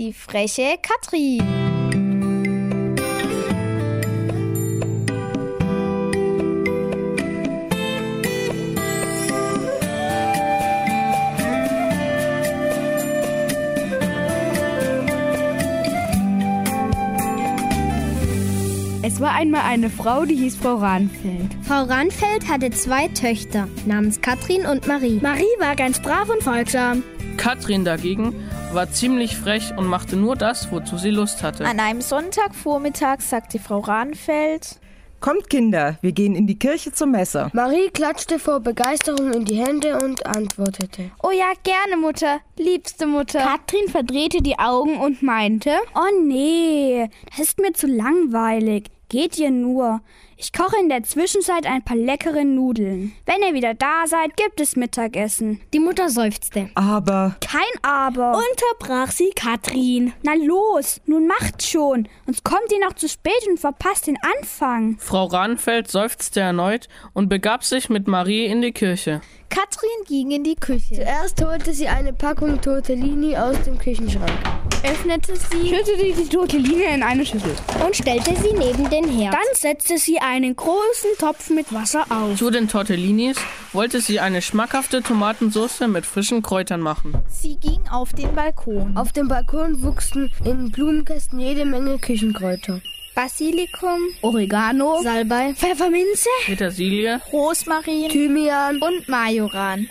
die freche Katrin. Es war einmal eine Frau, die hieß Frau Rahnfeld. Frau Ranfeld hatte zwei Töchter namens Katrin und Marie. Marie war ganz brav und folgsam. Katrin dagegen war ziemlich frech und machte nur das, wozu sie Lust hatte. An einem Sonntagvormittag sagte Frau Rahnfeld, Kommt, Kinder, wir gehen in die Kirche zur Messe. Marie klatschte vor Begeisterung in die Hände und antwortete. Oh ja, gerne, Mutter, liebste Mutter. Katrin verdrehte die Augen und meinte, Oh nee, das ist mir zu langweilig. Geht ihr nur. Ich koche in der Zwischenzeit ein paar leckere Nudeln. Wenn ihr wieder da seid, gibt es Mittagessen. Die Mutter seufzte. Aber Kein Aber. Unterbrach sie Katrin. Na los, nun macht schon. Sonst kommt ihr noch zu spät und verpasst den Anfang. Frau Rahnfeld seufzte erneut und begab sich mit Marie in die Kirche. Katrin ging in die Küche, Zuerst holte sie eine Packung Tortellini aus dem Küchenschrank. öffnete sie Schüttete die Tortellini in eine Schüssel. Und stellte sie neben den Herd. Dann setzte sie einen großen Topf mit Wasser auf. Zu den Tortellinis wollte sie eine schmackhafte Tomatensauce mit frischen Kräutern machen. Sie ging auf den Balkon. Auf dem Balkon wuchsen in Blumenkästen jede Menge Küchenkräuter. Basilikum, Oregano, Salbei, Pfefferminze, Petersilie, Rosmarin Thymian, und Majoran.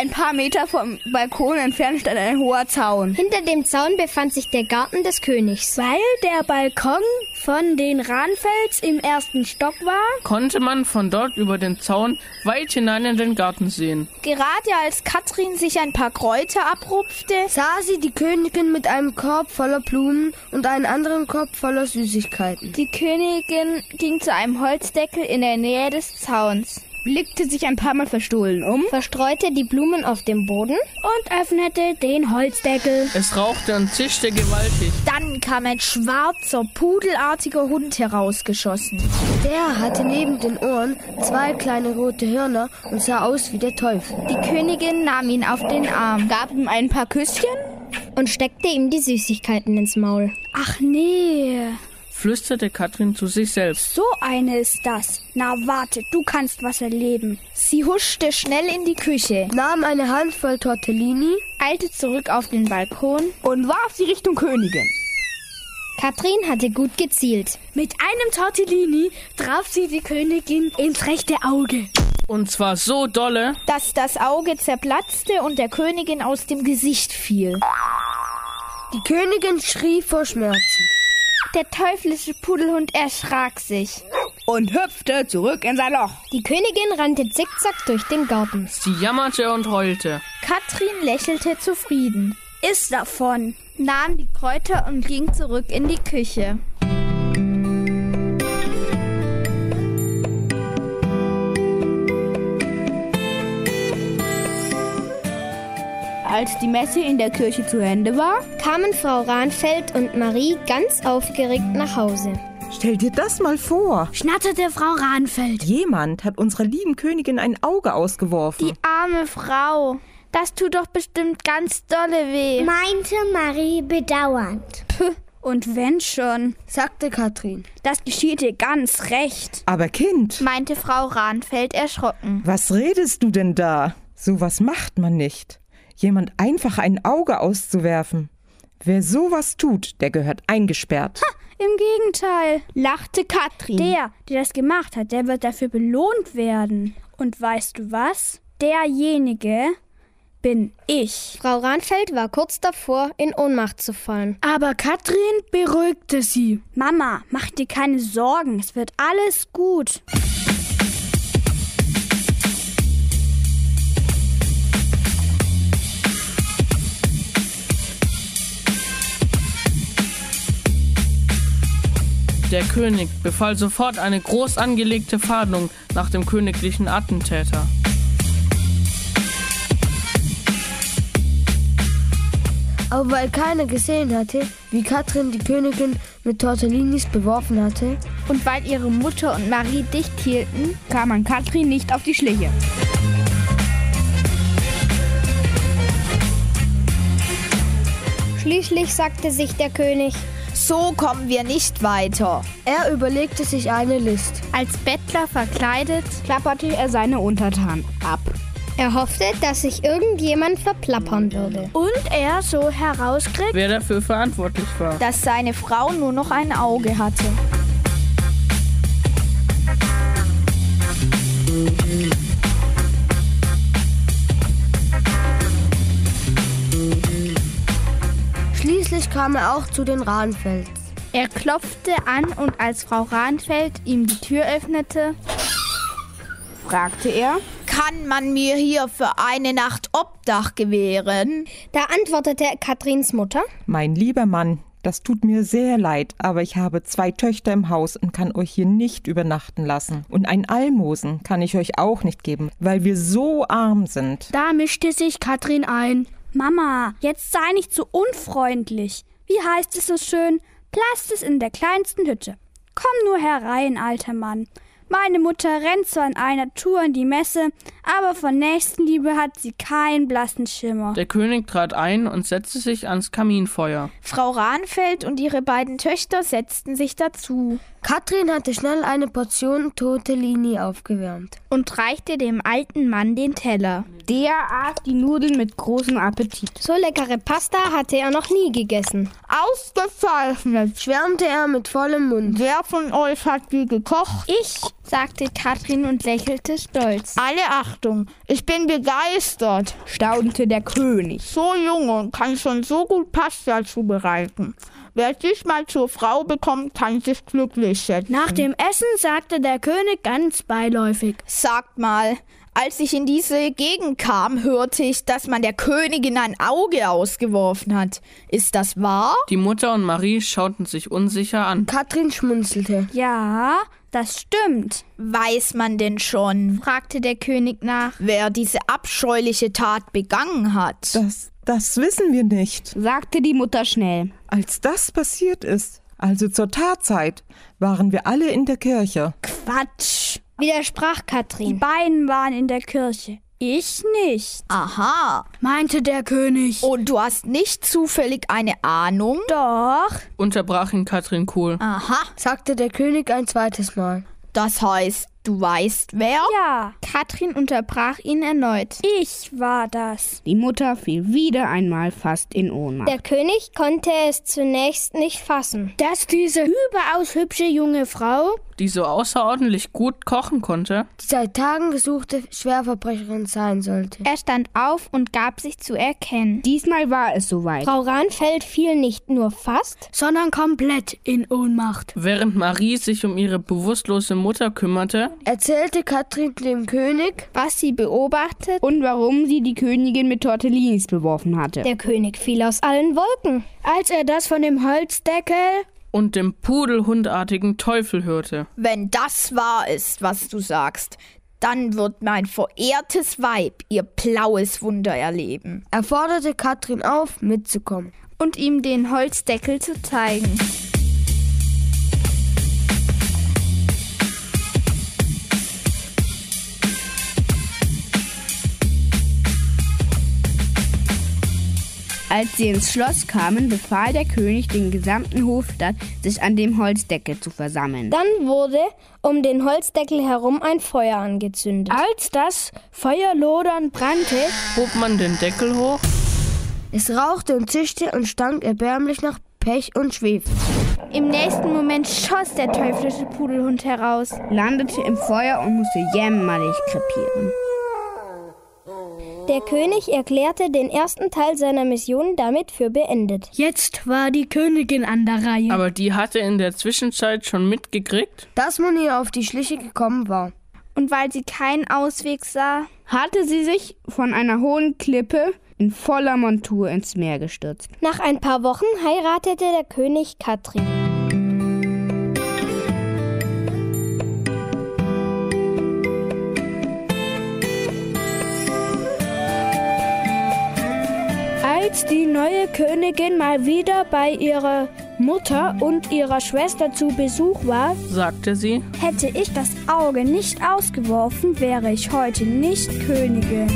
Ein paar Meter vom Balkon entfernt stand ein hoher Zaun. Hinter dem Zaun befand sich der Garten des Königs. Weil der Balkon von den Rahnfels im ersten Stock war, konnte man von dort über den Zaun weit hinein in den Garten sehen. Gerade als Katrin sich ein paar Kräuter abrupfte, sah sie die Königin mit einem Korb voller Blumen und einen anderen Korb voller Süßigkeiten. die Königin ging zu einem Holzdeckel in der Nähe des Zauns. Blickte sich ein paar Mal verstohlen um Verstreute die Blumen auf dem Boden. und öffnete den Holzdeckel. Es rauchte und zischte gewaltig. Dann kam ein schwarzer, pudelartiger Hund herausgeschossen. Der hatte neben den Ohren zwei kleine rote Hörner und sah aus wie der Teufel. Die Königin nahm ihn auf den Arm. Gab ihm ein paar Küsschen. und steckte ihm die Süßigkeiten ins Maul. Ach nee, flüsterte Katrin zu sich selbst. so eine ist das. Na warte, du kannst was erleben. Sie huschte schnell in die Küche, Nahm eine Handvoll Tortellini, eilte zurück auf den Balkon. Und warf sie Richtung Königin. Katrin hatte gut gezielt. Mit einem Tortellini traf sie die Königin ins rechte Auge. Und zwar so dolle, dass das Auge zerplatzte und der Königin aus dem Gesicht fiel. die Königin schrie vor Schmerzen. Der teuflische Pudelhund erschrak sich. Und hüpfte zurück in sein Loch. Die Königin rannte zickzack durch den Garten. sie jammerte und heulte. Katrin lächelte zufrieden, Ist davon. nahm die Kräuter und ging zurück in die Küche. Als die Messe in der Kirche zu Ende war, Kamen Frau Rahnfeld und Marie ganz aufgeregt nach Hause. stell dir das mal vor. schnatterte Frau Rahnfeld. Jemand hat unserer lieben Königin ein Auge ausgeworfen. Die arme Frau. Das tut doch bestimmt ganz dolle weh. Meinte Marie bedauernd. Und wenn schon, sagte Katrin. das geschieht dir ganz recht. Aber Kind, meinte Frau Rahnfeld erschrocken. was redest du denn da? Sowas macht man nicht. Jemand einfach ein Auge auszuwerfen. Wer sowas tut, der gehört eingesperrt. Im Gegenteil, lachte Katrin. Der, der das gemacht hat, der wird dafür belohnt werden. Und weißt du was? Derjenige bin ich. Frau Rahnfeld war kurz davor, in Ohnmacht zu fallen. Aber Katrin beruhigte sie. Mama, mach dir keine Sorgen, es wird alles gut. Der König befahl sofort eine groß angelegte Fahndung nach dem königlichen Attentäter. Aber weil keiner gesehen hatte, wie Katrin die Königin mit Tortellinis beworfen hatte, Und weil ihre Mutter und Marie dicht hielten, Kam man Katrin nicht auf die Schliche. Schließlich sagte sich der König, so kommen wir nicht weiter. Er überlegte sich eine List. Als Bettler verkleidet, klapperte er seine Untertanen ab. Er hoffte, dass sich irgendjemand verplappern würde. Und er so herauskriegt, wer dafür verantwortlich war. dass seine Frau nur noch ein Auge hatte. Kam er auch zu den Rahnfels. Er klopfte an und als Frau Rahnfeld ihm die Tür öffnete, fragte er, Kann man mir hier für eine Nacht Obdach gewähren? Da antwortete Katrins Mutter, Mein lieber Mann, das tut mir sehr leid, aber ich habe zwei Töchter im Haus und kann euch hier nicht übernachten lassen. Und ein Almosen kann ich euch auch nicht geben, weil wir so arm sind. Da mischte sich Katrin ein. Mama, jetzt sei nicht so unfreundlich. Wie heißt es so schön? Platz ist in der kleinsten Hütte. Komm nur herein, alter Mann. Meine Mutter rennt zwar in einer Tour in die Messe, aber von Nächstenliebe hat sie keinen blassen Schimmer. Der König trat ein und setzte sich ans Kaminfeuer. Frau Rahnfeld und ihre beiden Töchter setzten sich dazu. Katrin hatte schnell eine Portion Tortellini aufgewärmt. und reichte dem alten Mann den Teller. Der aß die Nudeln mit großem Appetit. so leckere Pasta hatte er noch nie gegessen. Ausgezeichnet. Schwärmte er mit vollem Mund. Wer von euch hat die gekocht? Ich, sagte Katrin und lächelte stolz. Alle Achtung, ich bin begeistert. Staunte der König. So Junge kann schon so gut Pasta zubereiten. Wer dich mal zur Frau bekommt, kann sich glücklich schätzen. Nach dem Essen sagte der König ganz beiläufig. Sagt mal, als ich in diese Gegend kam, hörte ich, dass man der Königin ein Auge ausgeworfen hat. Ist das wahr? Die Mutter und Marie schauten sich unsicher an. Katrin schmunzelte. Ja, das stimmt, Weiß man denn schon, fragte der König nach. wer diese abscheuliche Tat begangen hat? Das, das wissen wir nicht. Sagte die Mutter schnell. Als das passiert ist, also zur Tatzeit, waren wir alle in der Kirche. Quatsch. Widersprach Die Katrin. beiden waren in der Kirche. Ich nicht. Aha. Meinte der König. Und du hast nicht zufällig eine Ahnung? Doch, Unterbrach ihn Katrin Kohl. Aha. sagte der König ein zweites Mal. Das heißt, du weißt wer? ja. Katrin unterbrach ihn erneut. Ich war das. Die Mutter fiel wieder einmal fast in Ohnmacht. Der König konnte es zunächst nicht fassen. Dass diese überaus hübsche junge Frau die so außerordentlich gut kochen konnte. Die seit Tagen gesuchte Schwerverbrecherin sein sollte. Er stand auf und gab sich zu erkennen. Diesmal war es soweit. Frau Rahnfeld fiel nicht nur fast, sondern komplett in Ohnmacht. Während Marie sich um ihre bewusstlose Mutter kümmerte, Erzählte Katrin dem König, was sie beobachtet und warum sie die Königin mit Tortellinis beworfen hatte. der König fiel aus allen Wolken. Als er das von dem Holzdeckel und dem pudelhundartigen Teufel hörte. Wenn das wahr ist, was du sagst, dann wird mein verehrtes Weib ihr blaues Wunder erleben. er forderte Katrin auf, mitzukommen. und ihm den Holzdeckel zu zeigen. Als sie ins Schloss kamen, befahl der König den gesamten Hofstaat, sich an dem Holzdeckel zu versammeln. Dann wurde um den Holzdeckel herum ein Feuer angezündet. Als das Feuer lodernd brannte, Hob man den Deckel hoch, Es rauchte und zischte und stank erbärmlich nach Pech und Schwefel. Im nächsten Moment schoss der teuflische Pudelhund heraus, landete im Feuer und musste jämmerlich krepieren. Der König erklärte den ersten Teil seiner Mission damit für beendet. jetzt war die Königin an der Reihe. aber die hatte in der Zwischenzeit schon mitgekriegt. Dass man ihr auf die Schliche gekommen war. Und weil sie keinen Ausweg sah, hatte sie sich von einer hohen Klippe in voller Montur ins Meer gestürzt. Nach ein paar Wochen heiratete der König Katrin. Als die neue Königin mal wieder bei ihrer Mutter und ihrer Schwester zu Besuch war, sagte sie. Hätte ich das Auge nicht ausgeworfen, wäre ich heute nicht Königin.